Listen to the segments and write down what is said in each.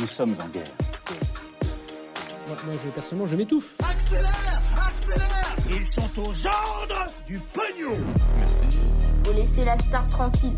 Nous sommes en guerre. Moi, moi, je, personnellement, je m'étouffe. Accélère Accélère Ils sont aux ordres du pognon Faut laisser la star tranquille.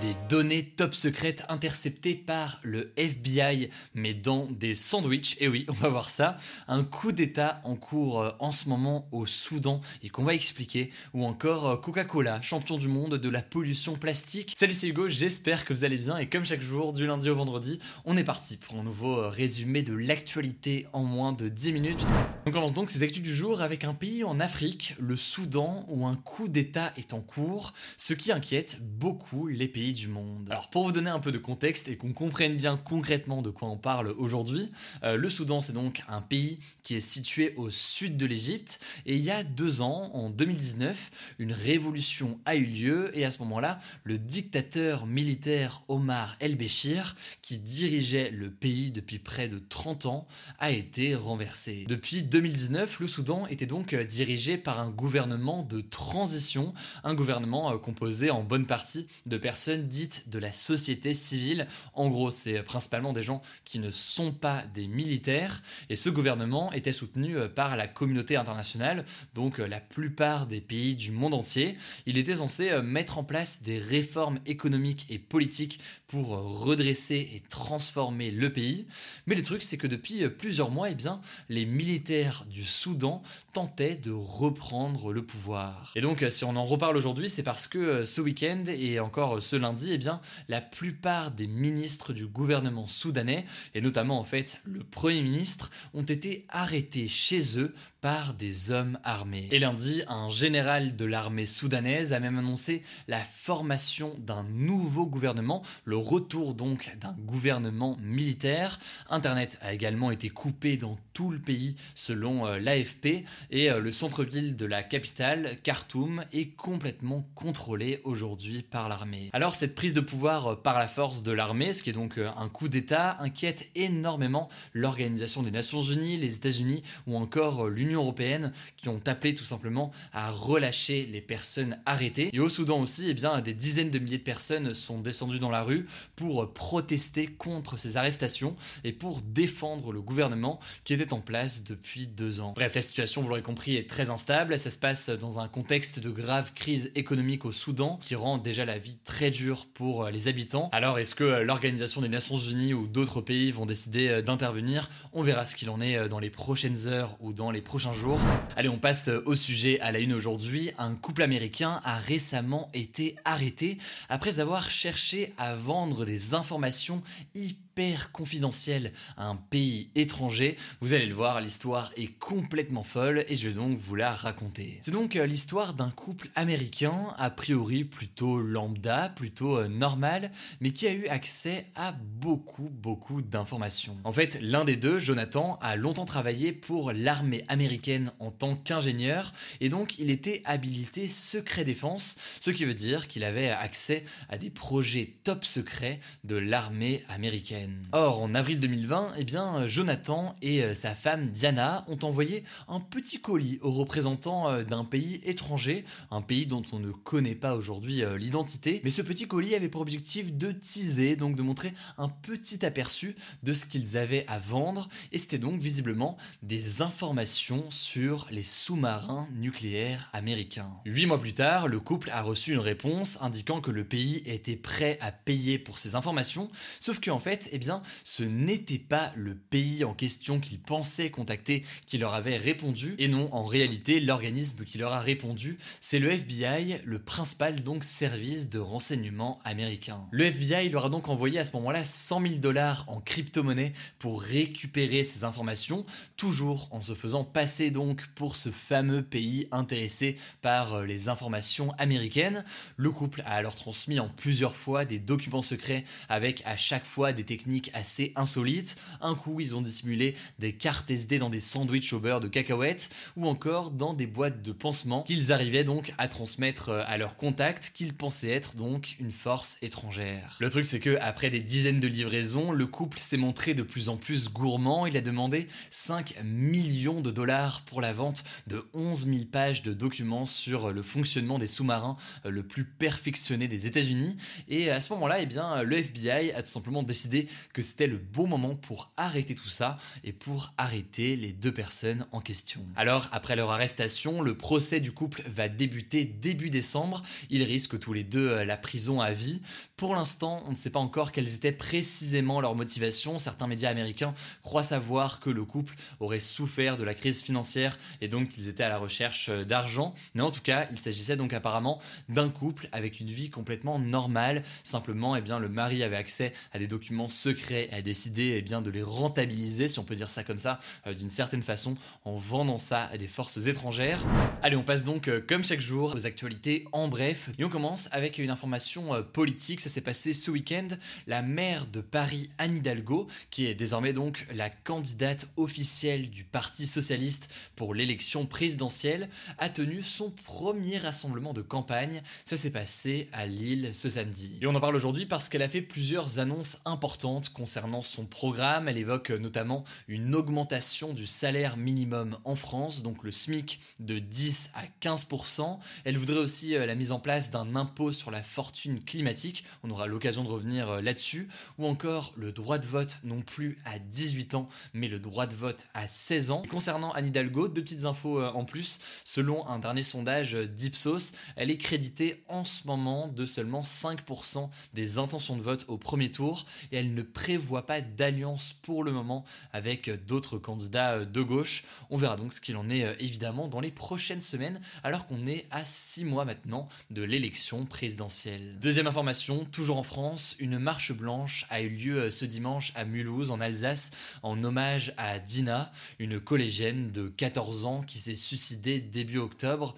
Des données top secrètes interceptées par le FBI, mais dans des sandwichs. Et oui, on va voir ça. Un coup d'État en cours euh, en ce moment au Soudan et qu'on va expliquer. Ou encore euh, Coca-Cola, champion du monde de la pollution plastique. Salut, c'est Hugo, j'espère que vous allez bien. Et comme chaque jour, du lundi au vendredi, on est parti pour un nouveau euh, résumé de l'actualité en moins de 10 minutes. On commence donc ces actus du jour avec un pays en Afrique, le Soudan, où un coup d'État est en cours, ce qui inquiète beaucoup les pays du monde. Alors pour vous donner un peu de contexte et qu'on comprenne bien concrètement de quoi on parle aujourd'hui, euh, le Soudan c'est donc un pays qui est situé au sud de l'Égypte et il y a deux ans, en 2019, une révolution a eu lieu et à ce moment-là, le dictateur militaire Omar el-Béchir, qui dirigeait le pays depuis près de 30 ans, a été renversé. Depuis 2019, le Soudan était donc dirigé par un gouvernement de transition, un gouvernement euh, composé en bonne partie de personnes dites de la société civile. En gros, c'est principalement des gens qui ne sont pas des militaires. Et ce gouvernement était soutenu euh, par la communauté internationale, donc euh, la plupart des pays du monde entier. Il était censé euh, mettre en place des réformes économiques et politiques pour redresser et transformer le pays. Mais le truc, c'est que depuis plusieurs mois, eh bien, les militaires du Soudan tentaient de reprendre le pouvoir. Et donc, si on en reparle aujourd'hui, c'est parce que ce week-end et encore ce lundi, eh bien, la plupart des ministres du gouvernement soudanais, et notamment en fait le Premier ministre, ont été arrêtés chez eux par des hommes armés. Et lundi, un général de l'armée soudanaise a même annoncé la formation d'un nouveau gouvernement, le retour donc d'un gouvernement militaire. Internet a également été coupé dans tout le pays selon euh, l'AFP et euh, le centre-ville de la capitale, Khartoum, est complètement contrôlé aujourd'hui par l'armée. Alors cette prise de pouvoir euh, par la force de l'armée, ce qui est donc un coup d'État, inquiète énormément l'Organisation des Nations Unies, les États-Unis ou encore l'Union européenne qui ont appelé tout simplement à relâcher les personnes arrêtées. Et au Soudan aussi, eh bien, des dizaines de milliers de personnes sont descendues dans la rue pour protester contre ces arrestations et pour défendre le gouvernement qui était en place depuis deux ans. Bref, la situation, vous l'aurez compris, est très instable. Ça se passe dans un contexte de grave crise économique au Soudan qui rend déjà la vie très dure pour les habitants. Alors, est-ce que l'Organisation des Nations Unies ou d'autres pays vont décider d'intervenir? On verra ce qu'il en est dans les prochaines heures ou dans les prochains jours. Allez, on passe au sujet à la une aujourd'hui. Un couple américain a récemment été arrêté après avoir cherché à vendre des informations hyper confidentiel à un pays étranger. Vous allez le voir, l'histoire est complètement folle et je vais donc vous la raconter. C'est donc euh, l'histoire d'un couple américain, a priori plutôt lambda, plutôt euh, normal, mais qui a eu accès à beaucoup, beaucoup d'informations. En fait, l'un des deux, Jonathan, a longtemps travaillé pour l'armée américaine en tant qu'ingénieur et donc il était habilité secret défense, ce qui veut dire qu'il avait accès à des projets top secrets de l'armée américaine. Or, en avril 2020, eh bien, Jonathan et euh, sa femme Diana ont envoyé un petit colis aux représentants euh, d'un pays étranger, un pays dont on ne connaît pas aujourd'hui euh, l'identité. Mais ce petit colis avait pour objectif de teaser, donc de montrer un petit aperçu de ce qu'ils avaient à vendre. Et c'était donc visiblement des informations sur les sous-marins nucléaires américains. Huit mois plus tard, le couple a reçu une réponse indiquant que le pays était prêt à payer pour ces informations, sauf qu'en fait, eh ce n'était pas le pays en question qu'ils pensaient contacter qui leur avait répondu, et non, en réalité, l'organisme qui leur a répondu, c'est le FBI, le principal donc service de renseignement américain. Le FBI leur a donc envoyé à ce moment-là 100 000 dollars en crypto-monnaie pour récupérer ces informations, toujours en se faisant passer donc pour ce fameux pays intéressé par euh, les informations américaines. Le couple a alors transmis en plusieurs fois des documents secrets avec à chaque fois des techniques assez insolites. Un coup, ils ont dissimulé des cartes SD dans des sandwichs au beurre de cacahuètes ou encore dans des boîtes de pansements qu'ils arrivaient donc à transmettre euh, à leurs contacts qu'ils pensaient être donc une force étrangère. Le truc c'est que après des dizaines de livraisons, le couple s'est montré de plus en plus gourmand. Il a demandé 5 millions de dollars pour la vente de 11 000 pages de documents sur le fonctionnement des sous-marins euh, le plus perfectionné des États-Unis. Et à ce moment-là, eh bien, le FBI a tout simplement décidé que c'était le bon moment pour arrêter tout ça et pour arrêter les deux personnes en question. Alors, après leur arrestation, le procès du couple va débuter début décembre. Ils risquent tous les deux euh, la prison à vie. Pour l'instant, on ne sait pas encore quelles étaient précisément leurs motivations. Certains médias américains croient savoir que le couple aurait souffert de la crise financière et donc qu'ils étaient à la recherche euh, d'argent. Mais en tout cas, il s'agissait donc apparemment d'un couple avec une vie complètement normale. Simplement, eh bien, le mari avait accès à des documents secrets et a décidé eh bien, de les rentabiliser, si on peut dire ça comme ça, euh, d'une certaine façon, en vendant ça à des forces étrangères. Allez, on passe donc, euh, comme chaque jour, aux actualités en bref. Et on commence avec une information euh, politique. Ça s'est passé ce week-end. La maire de Paris, Anne Hidalgo, qui est désormais donc la candidate officielle du Parti socialiste pour l'élection présidentielle, a tenu son premier rassemblement de campagne. Ça s'est passé à Lille ce samedi. Et on en parle aujourd'hui parce qu'elle a fait plusieurs annonces importantes concernant son programme. Elle évoque notamment une augmentation du salaire minimum en France, donc le SMIC de 10 à 15%. Elle voudrait aussi euh, la mise en place d'un impôt sur la fortune climatique. On aura l'occasion de revenir euh, là-dessus. Ou encore le droit de vote non plus à 18 ans, mais le droit de vote à 16 ans. concernant Anne Hidalgo, deux petites infos euh, en plus. Selon un dernier sondage d'Ipsos, elle est créditée en ce moment de seulement 5% des intentions de vote au premier tour et elle ne prévoit pas d'alliance pour le moment avec d'autres candidats de gauche. On verra donc ce qu'il en est évidemment dans les prochaines semaines alors qu'on est à 6 mois maintenant de l'élection présidentielle. Deuxième information, toujours en France, une marche blanche a eu lieu ce dimanche à Mulhouse en Alsace en hommage à Dina, une collégienne de 14 ans qui s'est suicidée début octobre.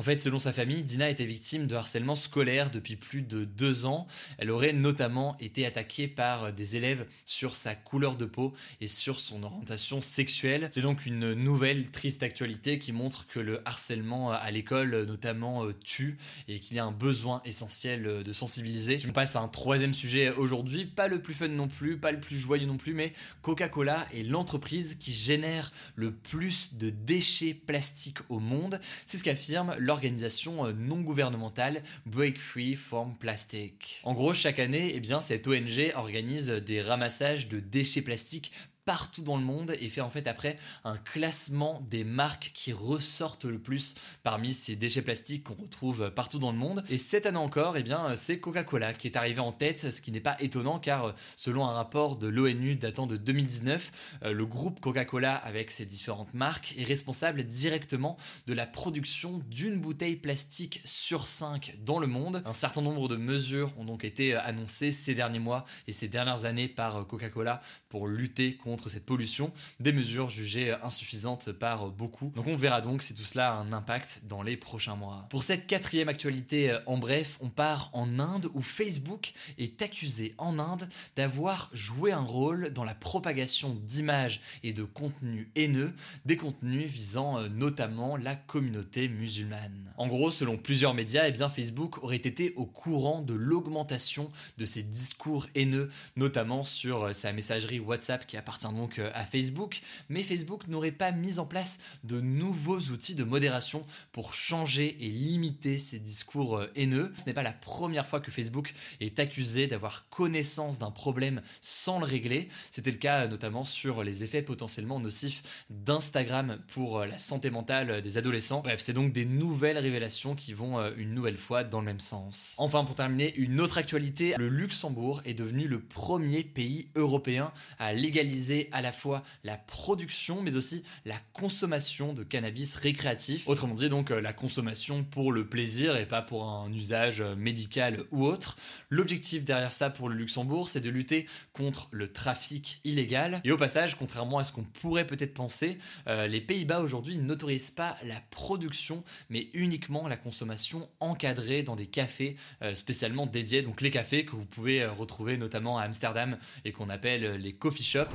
En fait, selon sa famille, Dina était victime de harcèlement scolaire depuis plus de deux ans. Elle aurait notamment été attaquée par des élèves sur sa couleur de peau et sur son orientation sexuelle. C'est donc une nouvelle triste actualité qui montre que le harcèlement à l'école notamment euh, tue et qu'il y a un besoin essentiel de sensibiliser. On passe à un troisième sujet aujourd'hui, pas le plus fun non plus, pas le plus joyeux non plus, mais Coca-Cola est l'entreprise qui génère le plus de déchets plastiques au monde. C'est ce qu'affirme l'organisation euh, non gouvernementale Break Free from Plastic. En gros, chaque année, eh bien, cette ONG organise des ramassages de déchets plastiques partout dans le monde et fait en fait après un classement des marques qui ressortent le plus parmi ces déchets plastiques qu'on retrouve partout dans le monde. Et cette année encore, eh bien, c'est Coca-Cola qui est arrivé en tête, ce qui n'est pas étonnant car selon un rapport de l'ONU datant de 2019, euh, le groupe Coca-Cola avec ses différentes marques est responsable directement de la production d'une bouteille plastique sur 5 dans le monde. Un certain nombre de mesures ont donc été annoncées ces derniers mois et ces dernières années par Coca-Cola pour lutter contre cette pollution, des mesures jugées insuffisantes par beaucoup. Donc on verra donc si tout cela a un impact dans les prochains mois. Pour cette quatrième actualité, en bref, on part en Inde où Facebook est accusé en Inde d'avoir joué un rôle dans la propagation d'images et de contenus haineux, des contenus visant euh, notamment la communauté musulmane. En gros, selon plusieurs médias, eh bien Facebook aurait été au courant de l'augmentation de ces discours haineux, notamment sur euh, sa messagerie WhatsApp qui appartient appartient donc à Facebook, mais Facebook n'aurait pas mis en place de nouveaux outils de modération pour changer et limiter ces discours haineux. Ce n'est pas la première fois que Facebook est accusé d'avoir connaissance d'un problème sans le régler. C'était le cas notamment sur les effets potentiellement nocifs d'Instagram pour la santé mentale des adolescents. Bref, c'est donc des nouvelles révélations qui vont une nouvelle fois dans le même sens. Enfin, pour terminer, une autre actualité, le Luxembourg est devenu le premier pays européen à légaliser à la fois la production mais aussi la consommation de cannabis récréatif. Autrement dit, donc la consommation pour le plaisir et pas pour un usage médical ou autre. L'objectif derrière ça pour le Luxembourg, c'est de lutter contre le trafic illégal. Et au passage, contrairement à ce qu'on pourrait peut-être penser, euh, les Pays-Bas aujourd'hui n'autorisent pas la production, mais uniquement la consommation encadrée dans des cafés euh, spécialement dédiés. Donc les cafés que vous pouvez euh, retrouver notamment à Amsterdam et qu'on appelle les coffee shops.